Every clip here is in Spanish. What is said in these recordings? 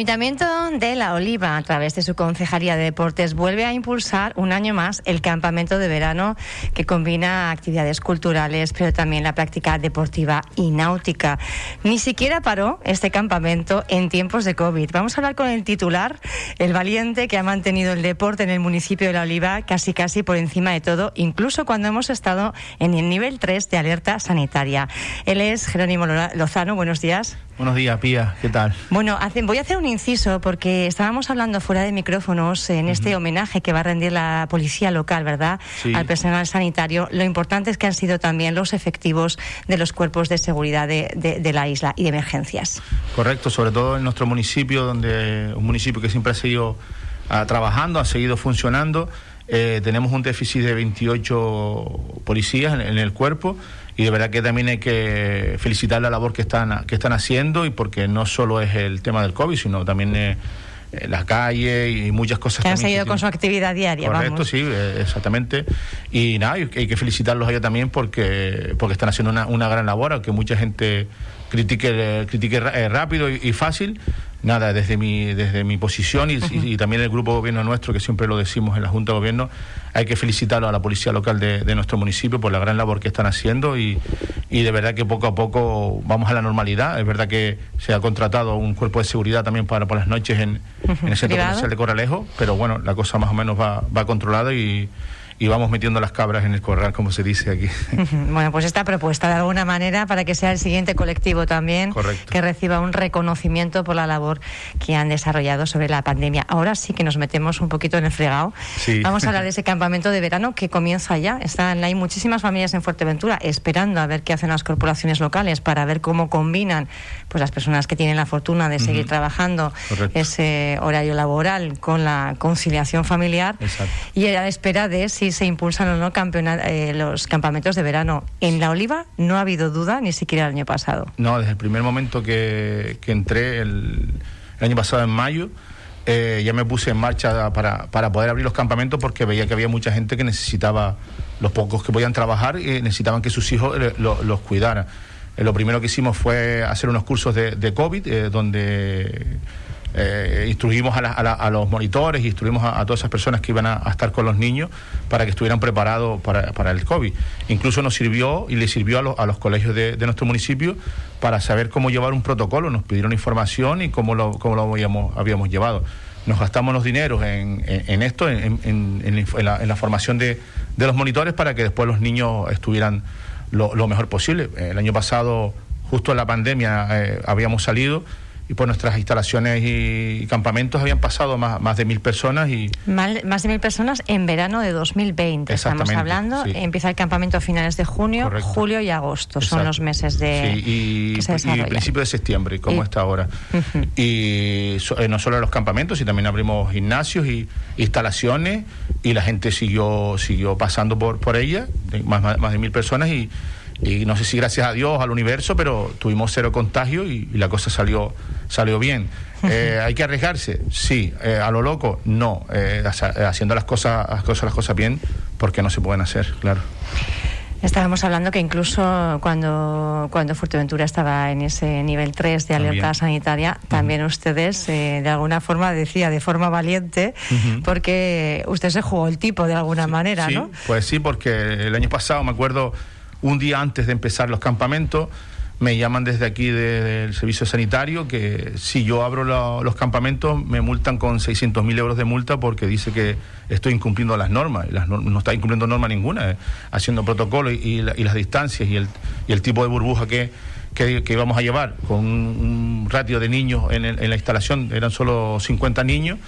Ayuntamiento de La Oliva, a través de su Concejalía de Deportes, vuelve a impulsar un año más el campamento de verano que combina actividades culturales, pero también la práctica deportiva y náutica. Ni siquiera paró este campamento en tiempos de COVID. Vamos a hablar con el titular, el valiente que ha mantenido el deporte en el municipio de La Oliva casi casi por encima de todo, incluso cuando hemos estado en el nivel 3 de alerta sanitaria. Él es Jerónimo Lozano. Buenos días. Buenos días, Pía. ¿Qué tal? Bueno, voy a hacer un inciso porque estábamos hablando fuera de micrófonos en este homenaje que va a rendir la policía local, ¿verdad? Al personal sanitario. Lo importante es que han sido también los efectivos de los cuerpos de seguridad de, la isla y de emergencias. Correcto, sobre todo en nuestro municipio, donde un municipio que siempre ha seguido ah, trabajando, ha seguido funcionando. Eh, tenemos un déficit de 28 policías en el cuerpo y de verdad que también hay que felicitar la labor que están, que están haciendo y porque no solo es el tema del COVID, sino también eh, eh, las calles y muchas cosas. Que han seguido con su actividad diaria. Correcto, sí, eh, exactamente. Y nada, hay que felicitarlos a ellos también porque, porque están haciendo una, una gran labor, aunque mucha gente critique, critique rápido y fácil, nada, desde mi, desde mi posición y, también el grupo de gobierno nuestro, que siempre lo decimos en la Junta de Gobierno, hay que felicitarlo a la Policía Local de, nuestro municipio por la gran labor que están haciendo y, y, de verdad que poco a poco vamos a la normalidad. Es verdad que se ha contratado un cuerpo de seguridad también para por las noches en, en el Centro Comercial de Coralejo, pero bueno, la cosa más o menos va, va controlada y y vamos metiendo las cabras en el corral, como se dice aquí. Bueno, pues esta propuesta de alguna manera para que sea el siguiente colectivo también que reciba un reconocimiento por la labor que han desarrollado sobre la pandemia. Ahora sí que nos metemos un poquito en el fregado. Vamos a hablar de ese campamento de verano que comienza ya. Están, hay muchísimas familias en Fuerteventura esperando a ver qué hacen las corporaciones locales para ver cómo combinan pues las personas que tienen la fortuna de seguir trabajando ese horario laboral con la conciliación familiar y a la espera de si se impulsan o no eh, los campamentos de verano. En La Oliva no ha habido duda ni siquiera el año pasado. No, desde el primer momento que, entré el, año pasado en mayo, eh, ya me puse en marcha para, para, poder abrir los campamentos porque veía que había mucha gente que necesitaba, los pocos que podían trabajar, y necesitaban que sus hijos eh, los cuidaran. lo primero que hicimos fue hacer unos cursos de, de COVID, donde eh, instruimos a, los monitores instruimos a, todas esas personas que iban a, estar con los niños para que estuvieran preparados para, el COVID. Incluso nos sirvió y le sirvió a, los colegios de, nuestro municipio para saber cómo llevar un protocolo. Nos pidieron información y cómo lo, habíamos, habíamos llevado. Nos gastamos los dineros en, esto, en, la, formación de, los monitores para que después los niños estuvieran lo, mejor posible. El año pasado, justo en la pandemia, eh, habíamos salido y por nuestras instalaciones y, campamentos habían pasado más, más de mil personas y más, de mil personas en verano de 2020 estamos hablando. empieza el campamento a finales de junio julio y agosto son los meses de y, y principio de septiembre como está ahora. Y eh, no solo los campamentos y también abrimos gimnasios y instalaciones y la gente siguió siguió pasando por por ella más, más de mil personas y y no sé si gracias a Dios, al universo, pero tuvimos cero contagio y, la cosa salió, salió bien. Eh, ¿Hay que arriesgarse? Sí. Eh, ¿A lo loco? No. Eh, haciendo las cosas, las cosas, las cosas bien, porque no se pueden hacer, claro. Estábamos hablando que incluso cuando, cuando Fuerteventura estaba en ese nivel 3 de alerta sanitaria, también ustedes de alguna forma decía de forma valiente, porque usted se jugó el tipo de alguna manera, sí, ¿no? Pues sí, porque el año pasado me acuerdo un día antes de empezar los campamentos, me llaman desde aquí del servicio sanitario que si yo abro los campamentos me multan con 600.000 euros de multa porque dice que estoy incumpliendo las normas. Y las no está incumpliendo norma ninguna, eh, haciendo protocolo y, las distancias y el, y el tipo de burbuja que, íbamos a llevar con un, ratio de niños en, en, la instalación, eran solo 50 niños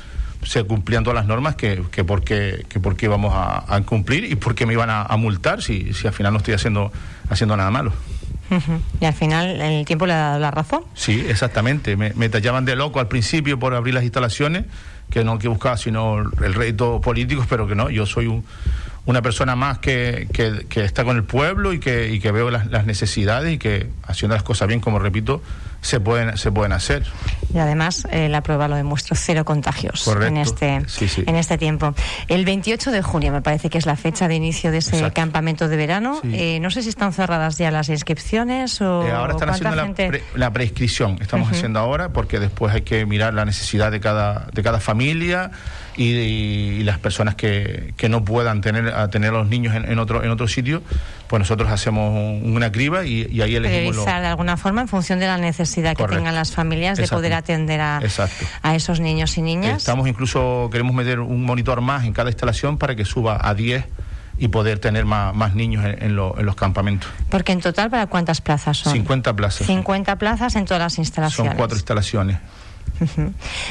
se cumplían todas las normas que, que por qué que íbamos a, cumplir y por qué me iban a, multar si, si al final no estoy haciendo, haciendo nada malo. Y al final el tiempo le ha dado la razón. Sí, exactamente. Me, me tallaban de loco al principio por abrir las instalaciones, que no que buscaba sino el rédito político, pero que no, yo soy un, una persona más que, que, está con el pueblo y que, y que veo las, las, necesidades y que haciendo las cosas bien, como repito, se pueden, se pueden hacer. Y además eh, la prueba lo demuestra, cero contagios en este, en este tiempo. El 28 de junio me parece que es la fecha de inicio de ese campamento de verano. Eh, no sé si están cerradas ya las inscripciones o... Eh, ahora están haciendo la, prescripción, estamos haciendo ahora, porque después hay que mirar la necesidad de cada, de cada familia y, las personas que, que, no puedan tener a tener a los niños en, otro en otro sitio, pues nosotros hacemos una criba y, ahí elegimos de alguna forma en función de la necesidad que tengan las familias de poder atender a, a esos niños y niñas. Estamos incluso queremos meter un monitor más en cada instalación para que suba a 10 y poder tener más, más niños en, en, los campamentos. Porque en total, ¿para cuántas plazas son? 50 plazas. 50 plazas en todas las instalaciones. Son cuatro instalaciones.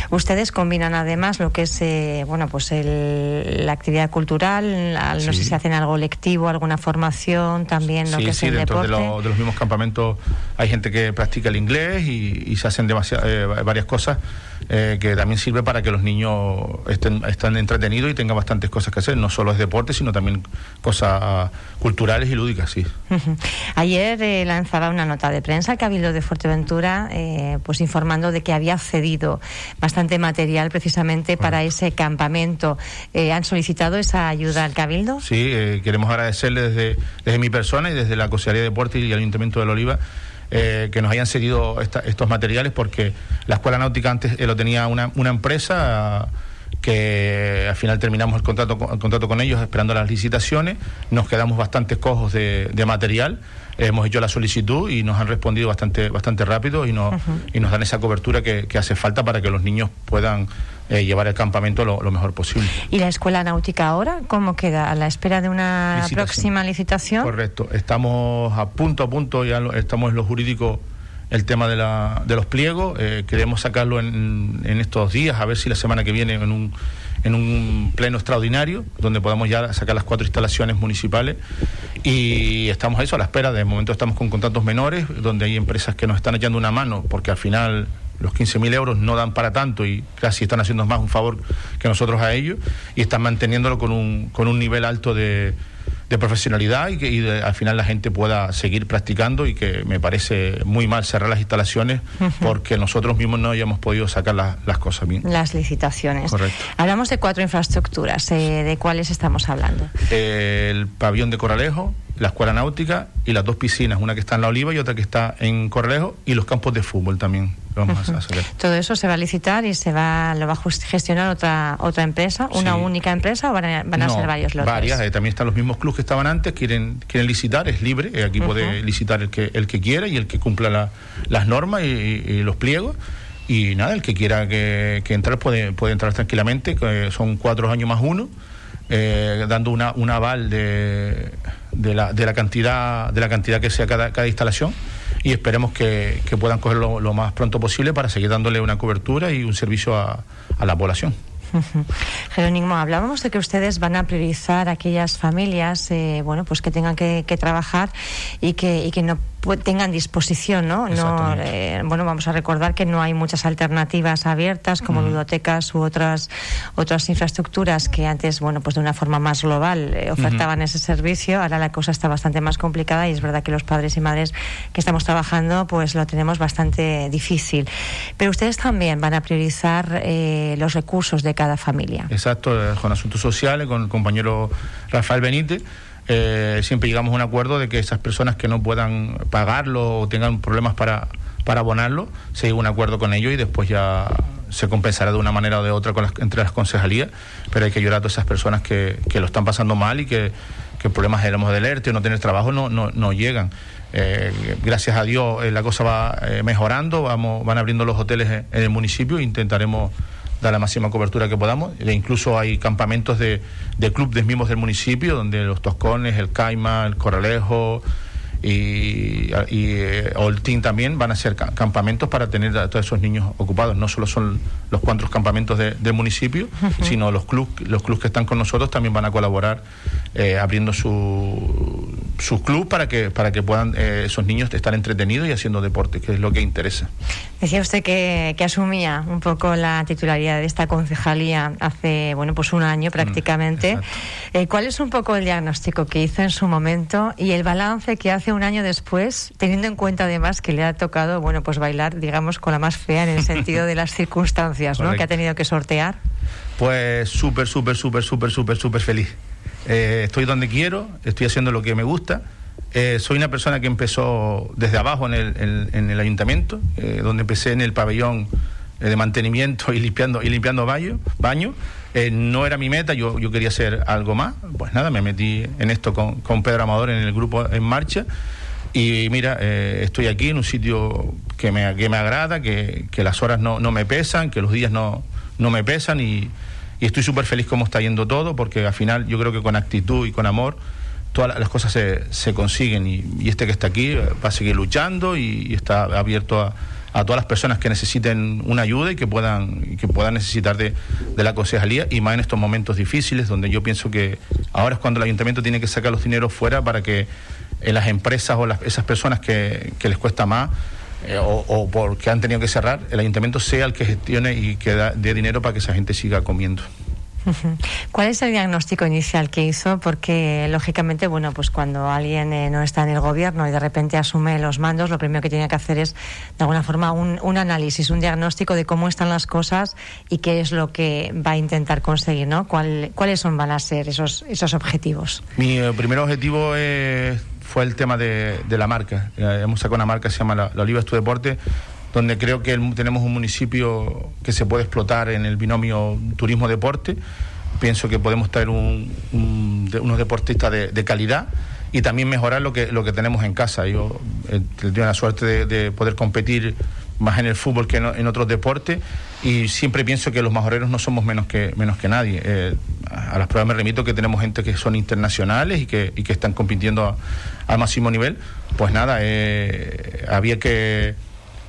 Ustedes combinan además lo que es eh, bueno pues la actividad cultural, no sé si hacen algo lectivo, alguna formación, también lo que es el dentro deporte. De, de, los mismos campamentos hay gente que practica el inglés y, se hacen eh, varias cosas eh, que también sirve para que los niños estén, estén entretenidos y tengan bastantes cosas que hacer. No solo es deporte, sino también cosas culturales y lúdicas, sí. Ayer eh, lanzaba una nota de prensa el Cabildo de Fuerteventura, eh, pues informando de que había cedido bastante material precisamente para ese campamento. ¿Han solicitado esa ayuda al Cabildo? Sí, queremos agradecerle desde, desde mi persona y desde la Consejería de Deporte y el Ayuntamiento de la Oliva eh, que nos hayan cedido estos materiales porque la Escuela Náutica antes eh, lo tenía una, una empresa que al final terminamos el contrato, el contrato con ellos esperando las licitaciones, nos quedamos bastante cojos de, material, hemos hecho la solicitud y nos han respondido bastante, bastante rápido y, nos, y nos dan esa cobertura que, hace falta para que los niños puedan eh, llevar el campamento lo, mejor posible. ¿Y la escuela náutica ahora cómo queda? ¿A la espera de una próxima licitación? Correcto, estamos a punto a punto, ya estamos en lo jurídico el tema de, la, de los pliegos. Eh, queremos sacarlo en, en, estos días, a ver si la semana que viene en un, en un pleno extraordinario, donde podamos ya sacar las cuatro instalaciones municipales. Y estamos a eso, a la espera. De momento estamos con contratos menores, donde hay empresas que nos están echando una mano, porque al final los 15.000 euros no dan para tanto y casi están haciendo más un favor que nosotros a ellos y están manteniéndolo con un, con un nivel alto de, de profesionalidad y que al final la gente pueda seguir practicando y que me parece muy mal cerrar las instalaciones porque nosotros mismos no hayamos podido sacar las cosas bien. Las licitaciones. Correcto. Hablamos de cuatro infraestructuras. Eh, ¿De cuáles estamos hablando? el pabellón de Coralejo, la escuela náutica y las dos piscinas, una que está en La Oliva y otra que está en Corralejo y los campos de fútbol también. Vamos a hacer. Todo eso se va a licitar y se va lo va a gestionar otra otra empresa, una única empresa o van a, ser varios lotes. Varias, eh, también están los mismos clubes que estaban antes, quieren quieren licitar, es libre, eh, aquí puede licitar el que el que quiera y el que cumpla las normas y, los pliegos y nada, el que quiera que, que entrar puede puede entrar tranquilamente, que son cuatro años más uno. Eh, dando una, un aval de, de, la, de, la cantidad, de la cantidad que sea cada, cada instalación y esperemos que, que puedan cogerlo lo más pronto posible para seguir dándole una cobertura y un servicio a, a la población. Jerónimo, hablábamos de que ustedes van a priorizar aquellas familias, eh, bueno, pues que tengan que, que trabajar y que, y que no tengan disposición, ¿no? no eh, bueno, vamos a recordar que no hay muchas alternativas abiertas como bibliotecas u otras otras infraestructuras que antes, bueno, pues de una forma más global eh, ofertaban ese servicio. Ahora la cosa está bastante más complicada y es verdad que los padres y madres que estamos trabajando, pues lo tenemos bastante difícil. Pero ustedes también van a priorizar eh, los recursos de cada familia. Exacto, con asuntos sociales, con el compañero Rafael Benítez eh, siempre llegamos a un acuerdo de que esas personas que no puedan pagarlo o tengan problemas para, para abonarlo, se llega a un acuerdo con ellos y después ya se compensará de una manera o de otra con las, entre las concejalías, pero hay que ayudar a todas esas personas que, que lo están pasando mal y que, que problemas de alerta o no tener trabajo no, no, no llegan. Eh, gracias a Dios eh, la cosa va eh, mejorando, vamos, van abriendo los hoteles en, en el municipio e intentaremos dar la máxima cobertura que podamos. E incluso hay campamentos de, de clubes mismos del municipio, donde los Toscones, el Caima, el Corralejo y, y eh, Oltín también van a ser campamentos para tener a todos esos niños ocupados. No solo son los cuatro campamentos del municipio, sino los clubes los clubes que están con nosotros también van a colaborar eh, abriendo su su club para que para que puedan eh, esos niños estar entretenidos y haciendo deporte, que es lo que interesa. Decía usted que, que, asumía un poco la titularidad de esta concejalía hace bueno pues un año mm, prácticamente. eh, ¿Cuál es un poco el diagnóstico que hizo en su momento y el balance que hace un año después, teniendo en cuenta además que le ha tocado bueno pues bailar digamos con la más fea en el sentido de las circunstancias, ¿no? Que ha tenido que sortear. Pues súper, súper, súper, súper, súper, súper feliz. Eh, estoy donde quiero, estoy haciendo lo que me gusta. Eh, soy una persona que empezó desde abajo en el, en, el ayuntamiento, eh, donde empecé en el pabellón de mantenimiento y limpiando, y limpiando baño. baño. no era mi meta, yo, yo quería hacer algo más. Pues nada, me metí en esto con, con Pedro Amador en el grupo En Marcha. Y mira, estoy aquí en un sitio que me, que me agrada, que, que las horas no, no, me pesan, que los días no, no me pesan y, y estoy súper feliz cómo está yendo todo, porque al final yo creo que con actitud y con amor todas las cosas se, se consiguen. Y, este que está aquí eh, va a seguir luchando y, está abierto a, a, todas las personas que necesiten una ayuda y que puedan, que puedan necesitar de, de, la concejalía y más en estos momentos difíciles donde yo pienso que ahora es cuando el ayuntamiento tiene que sacar los dineros fuera para que en las empresas o las, esas personas que, que les cuesta más eh, o, porque han tenido que cerrar, el ayuntamiento sea el que gestione y que dé dinero para que esa gente siga comiendo. ¿Cuál es el diagnóstico inicial que hizo? Porque lógicamente, bueno, pues cuando alguien eh, no está en el gobierno y de repente asume los mandos, lo primero que tiene que hacer es, de alguna forma, un, un, análisis, un diagnóstico de cómo están las cosas y qué es lo que va a intentar conseguir, ¿no? ¿Cuál, ¿Cuáles son, van a ser esos, esos objetivos? Mi eh, primer objetivo es fue el tema de, de la marca. Eh, hemos sacado una marca que se llama La, la Oliva es tu deporte, donde creo que el, tenemos un municipio que se puede explotar en el binomio turismo-deporte. Pienso que podemos traer un, un, de, unos deportistas de, de, calidad y también mejorar lo que, lo que tenemos en casa. Yo eh, tengo la suerte de, de poder competir más en el fútbol que en, en, otros deportes y siempre pienso que los majoreros no somos menos que, menos que nadie. Eh, a las pruebas me remito que tenemos gente que son internacionales y que, y que están compitiendo al máximo nivel. Pues nada, eh, había que,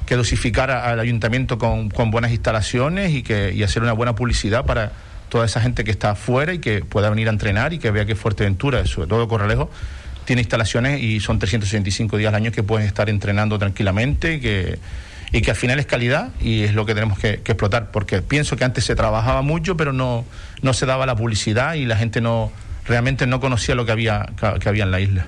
que dosificar al ayuntamiento con, con, buenas instalaciones y, que, y hacer una buena publicidad para toda esa gente que está afuera y que pueda venir a entrenar y que vea que Fuerteventura, sobre todo Corralejo, tiene instalaciones y son 365 días al año que pueden estar entrenando tranquilamente que y que al final es calidad y es lo que tenemos que, explotar, porque pienso que antes se trabajaba mucho, pero no, no se daba la publicidad y la gente no realmente no conocía lo que había, que había en la isla.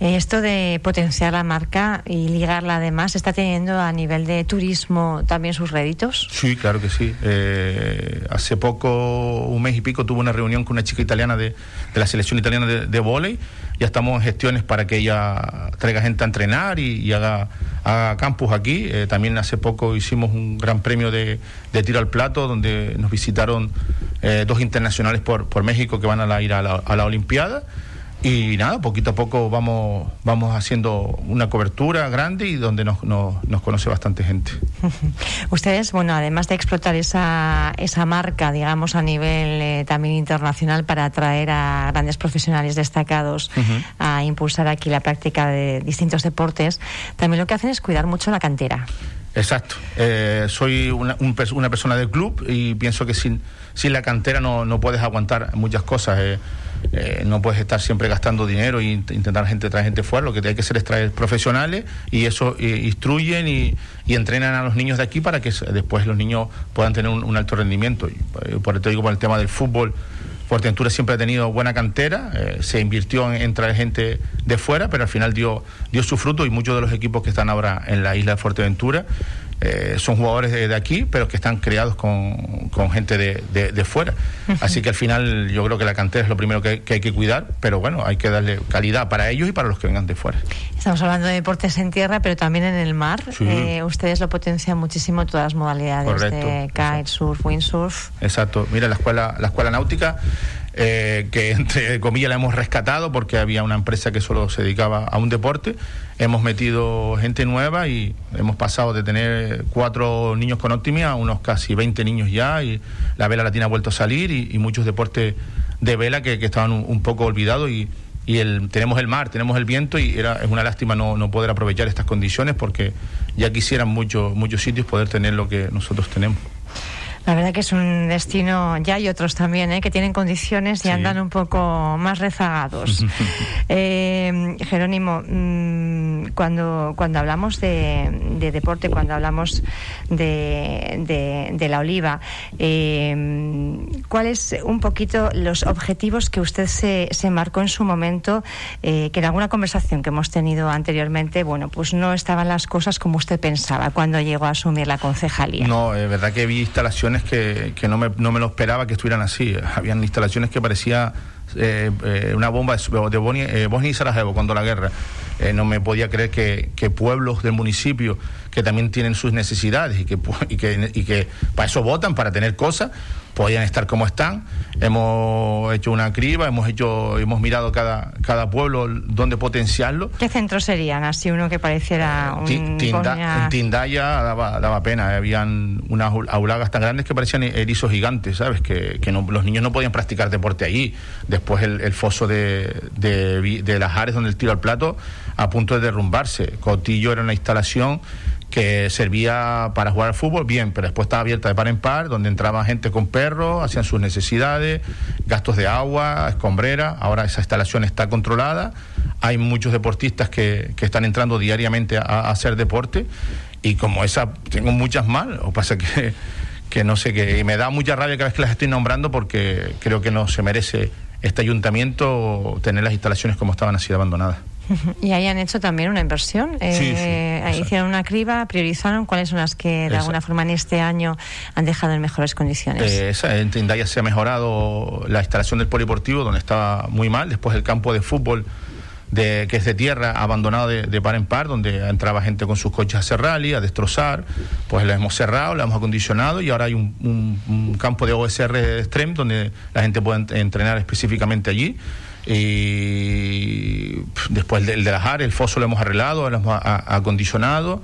Esto de potenciar la marca y ligarla además, ¿está teniendo a nivel de turismo también sus réditos? Sí, claro que sí. Eh, hace poco, un mes y pico, tuve una reunión con una chica italiana de, de la selección italiana de, de. Ya estamos en gestiones para que ella traiga gente a entrenar y, y haga, haga, campus aquí. Eh, también hace poco hicimos un gran premio de, de tiro al plato donde nos visitaron eh, dos internacionales por, por México que van a la, ir a la, a la Olimpiada. Y nada, poquito a poco vamos, vamos haciendo una cobertura grande y donde nos, nos, nos conoce bastante gente. Ustedes, bueno, además de explotar esa, esa marca, digamos, a nivel eh, también internacional para atraer a grandes profesionales destacados uh -huh. a impulsar aquí la práctica de distintos deportes, también lo que hacen es cuidar mucho la cantera. Exacto. Eh, soy una, un, una, persona del club y pienso que sin, la cantera no, no puedes aguantar muchas cosas. Eh, eh, no puedes estar siempre gastando dinero e intentar gente traer gente fuera, lo que hay que hacer es traer profesionales y eso eh, instruyen y, entrenan a los niños de aquí para que después los niños puedan tener un, alto rendimiento. Por eso digo, por el tema del fútbol, Fuerteventura siempre ha tenido buena cantera, eh, se invirtió en, en, traer gente de fuera, pero al final dio, dio su fruto y muchos de los equipos que están ahora en la isla de Fuerteventura eh, son jugadores de, de, aquí, pero que están creados con, con gente de, de, de fuera. Uh -huh. Así que al final yo creo que la cantera es lo primero que, que, hay que cuidar, pero bueno, hay que darle calidad para ellos y para los que vengan de fuera. Estamos hablando de deportes en tierra, pero también en el mar. Sí. Eh, ustedes lo potencian muchísimo todas las modalidades Correcto, de kite, surf, windsurf. Exacto. Mira, la escuela, la escuela náutica eh, que entre comillas la hemos rescatado porque había una empresa que solo se dedicaba a un deporte. Hemos metido gente nueva y hemos pasado de tener cuatro niños con optimia a unos casi 20 niños ya y la vela latina ha vuelto a salir y, muchos deportes de vela que, estaban un, un, poco olvidados y, y el, tenemos el mar, tenemos el viento y era, es una lástima no, no poder aprovechar estas condiciones porque ya quisieran muchos muchos sitios poder tener lo que nosotros tenemos. La verdad que es un destino, ya hay otros también, ¿eh? que tienen condiciones y andan un poco más rezagados. eh, Jerónimo, mm, cuando, cuando hablamos de, deporte, cuando hablamos de, de, la oliva, eh, ¿cuáles un poquito los objetivos que usted se, se marcó en su momento, eh, que en alguna conversación que hemos tenido anteriormente, bueno, pues no estaban las cosas como usted pensaba cuando llegó a asumir la concejalía? No, es verdad que vi instalaciones que, no, me, no me lo esperaba que estuvieran así. Habían instalaciones que parecía eh, eh, una bomba de Bosnia, eh, Bosnia, y Sarajevo cuando la guerra. no me podía creer que, que, pueblos del municipio que también tienen sus necesidades y que, y que para eso votan, para tener cosas, podían estar como están. Hemos hecho una criba, hemos hecho, hemos mirado cada, cada pueblo donde potenciarlo. ¿Qué centros serían? Así uno que pareciera un En Tindaya daba, daba pena, habían unas aulagas tan grandes que parecían erizos gigantes, ¿sabes? Que, que no, los niños no podían practicar deporte allí. Después el, el foso de, de, de Las Ares, donde el tiro al plato, a punto de derrumbarse. Cotillo era una instalación que servía para jugar al fútbol, bien, pero después estaba abierta de par en par, donde entraba gente con perros, hacían sus necesidades, gastos de agua, escombrera, ahora esa instalación está controlada, hay muchos deportistas que, que están entrando diariamente a, hacer deporte, y como esa tengo muchas más, o pasa que, que no sé, que me da mucha rabia cada vez que las estoy nombrando porque creo que no se merece este ayuntamiento tener las instalaciones como estaban así abandonadas. Y ahí han hecho también una inversión. Eh, hicieron una criba, priorizaron cuáles son las que de alguna forma en este año han dejado en mejores condiciones. Eh, esa, en Tindaya se ha mejorado la instalación del poliportivo, donde estaba muy mal. Después el campo de fútbol. De, que es de tierra, abandonado de, par en par, donde entraba gente con sus coches a hacer rally, a destrozar, pues lo hemos cerrado, lo hemos acondicionado y ahora hay un, campo de OSR Extreme donde la gente puede entrenar específicamente allí y después el de las el foso lo hemos arreglado, lo hemos acondicionado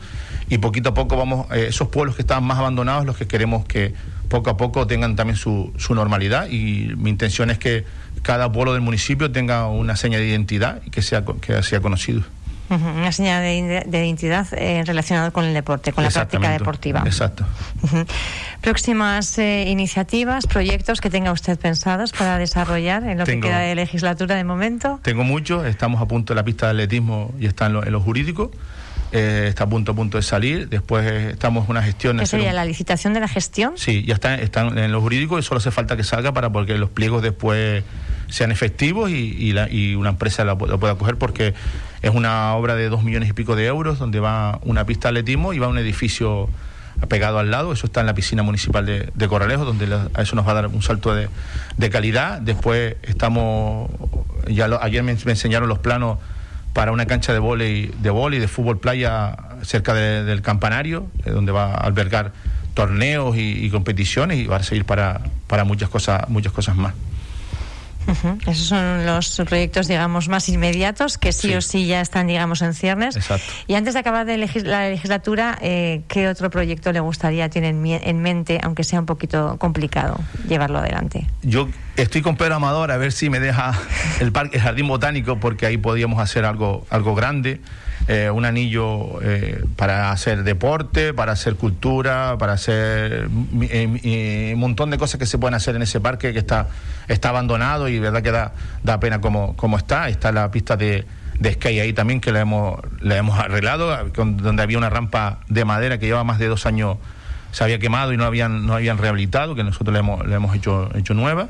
y poquito a poco vamos, eh, esos pueblos que estaban más abandonados, los que queremos que poco a poco tengan también su, su normalidad y mi intención es que cada pueblo del municipio tenga una seña de identidad y que sea, que sea conocido. Una señal de, identidad eh, relacionada con el deporte, con la práctica deportiva. Exacto. Próximas eh, iniciativas, proyectos que tenga usted pensados para desarrollar en lo que queda de legislatura de momento. Tengo muchos, estamos a punto de la pista de atletismo y está en lo, en lo jurídico. Eh, está a punto a punto de salir. Después estamos en una gestión. ¿Qué sería la licitación de la gestión? Sí, ya está, están en lo jurídico y solo hace falta que salga para porque los pliegos después sean efectivos y, y, una empresa lo, pueda coger porque es una obra de dos millones y pico de euros donde va una pista de atletismo y va un edificio pegado al lado, eso está en la piscina municipal de, de Corralejo, donde a eso nos va a dar un salto de, de calidad. Después estamos, ya ayer me, enseñaron los planos para una cancha de vóley, de vóley, de fútbol playa cerca del campanario, eh, donde va a albergar torneos y, competiciones y va a seguir para, para muchas cosas, muchas cosas más. Esos son los proyectos, digamos, más inmediatos que sí, o sí ya están, digamos, en ciernes. Exacto. Y antes de acabar de la legislatura, eh, ¿qué otro proyecto le gustaría tener en mente, aunque sea un poquito complicado llevarlo adelante? Yo estoy con Pedro Amador a ver si me deja el parque, el jardín botánico, porque ahí podríamos hacer algo, algo grande. Eh, un anillo eh, para hacer deporte, para hacer cultura, para hacer un montón de cosas que se pueden hacer en ese parque que está, está abandonado y verdad que da, da pena como, como está. Está la pista de, de skate ahí también que la hemos, la hemos arreglado, donde había una rampa de madera que lleva más de dos años se había quemado y no habían, no habían rehabilitado, que nosotros le hemos, le hemos hecho, hecho nueva.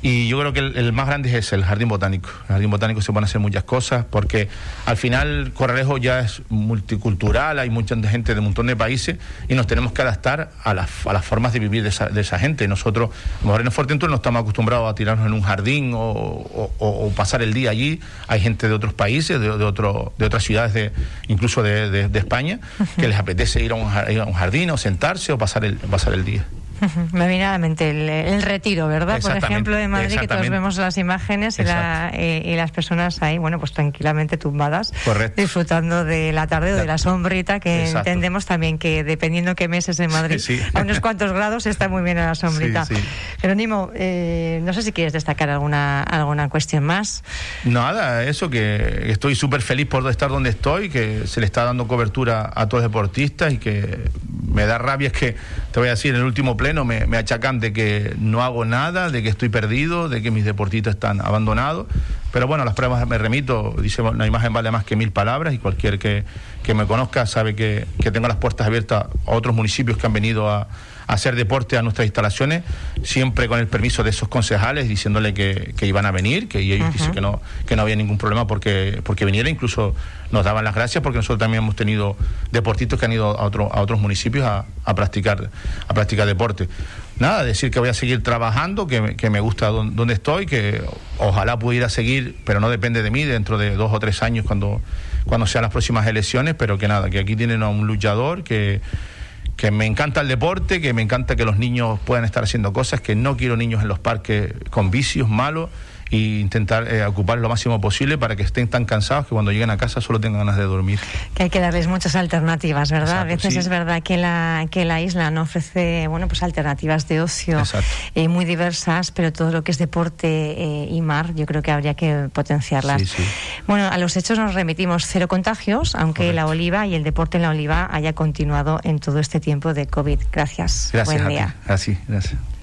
Y yo creo que el, más grande es el jardín botánico. El jardín botánico se pueden hacer muchas cosas porque al final Corralejo ya es multicultural, hay mucha gente de un montón de países y nos tenemos que adaptar a las, a las formas de vivir de esa, de esa gente. Nosotros, Moreno Fuerteventura, no estamos acostumbrados a tirarnos en un jardín o, pasar el día allí. Hay gente de otros países, de, de, otro, de otras ciudades, de, incluso de, España, que les apetece ir a, un, a un jardín o sentarse o pasar el, pasar el día. Me viene a la mente el, retiro, ¿verdad? Por ejemplo, de Madrid, que todos vemos las imágenes y, las personas ahí, bueno, pues tranquilamente tumbadas, disfrutando de la tarde o de la sombrita, que entendemos también que dependiendo qué meses en Madrid, a unos cuantos grados está muy bien a la sombrita. Jerónimo, eh, no sé si quieres destacar alguna, alguna cuestión más. Nada, eso que estoy súper feliz por estar donde estoy, que se le está dando cobertura a todos los deportistas y que me da rabia es que, te voy a decir, en el último play pleno me, me, achacan de que no hago nada, de que estoy perdido, de que mis deportistas están abandonados. Pero bueno, las pruebas me remito, dice, la imagen vale más que mil palabras y cualquier que, que me conozca sabe que, que tengo las puertas abiertas a otros municipios que han venido a, hacer deporte a nuestras instalaciones, siempre con el permiso de esos concejales, diciéndole que, que iban a venir, que ellos dicen que no, que no había ningún problema porque, porque viniera, incluso nos daban las gracias porque nosotros también hemos tenido deportistas que han ido a, otro, a otros municipios a, a, practicar, a practicar deporte. Nada, decir que voy a seguir trabajando, que, que me gusta donde estoy, que ojalá pudiera seguir, pero no depende de mí, dentro de dos o tres años cuando, cuando sean las próximas elecciones, pero que nada, que aquí tienen a un luchador que que me encanta el deporte, que me encanta que los niños puedan estar haciendo cosas, que no quiero niños en los parques con vicios malos e intentar eh, ocupar lo máximo posible para que estén tan cansados que cuando lleguen a casa solo tengan ganas de dormir. Que hay que darles muchas alternativas, ¿verdad? a veces es verdad que la, que la isla no ofrece bueno, pues alternativas de ocio eh, muy diversas, pero todo lo que es deporte eh, y mar yo creo que habría que potenciarlas. Bueno, a los hechos nos remitimos cero contagios, aunque la oliva y el deporte en la oliva haya continuado en todo este tiempo de COVID. Gracias. Gracias. Buen día. Gracias. gracias.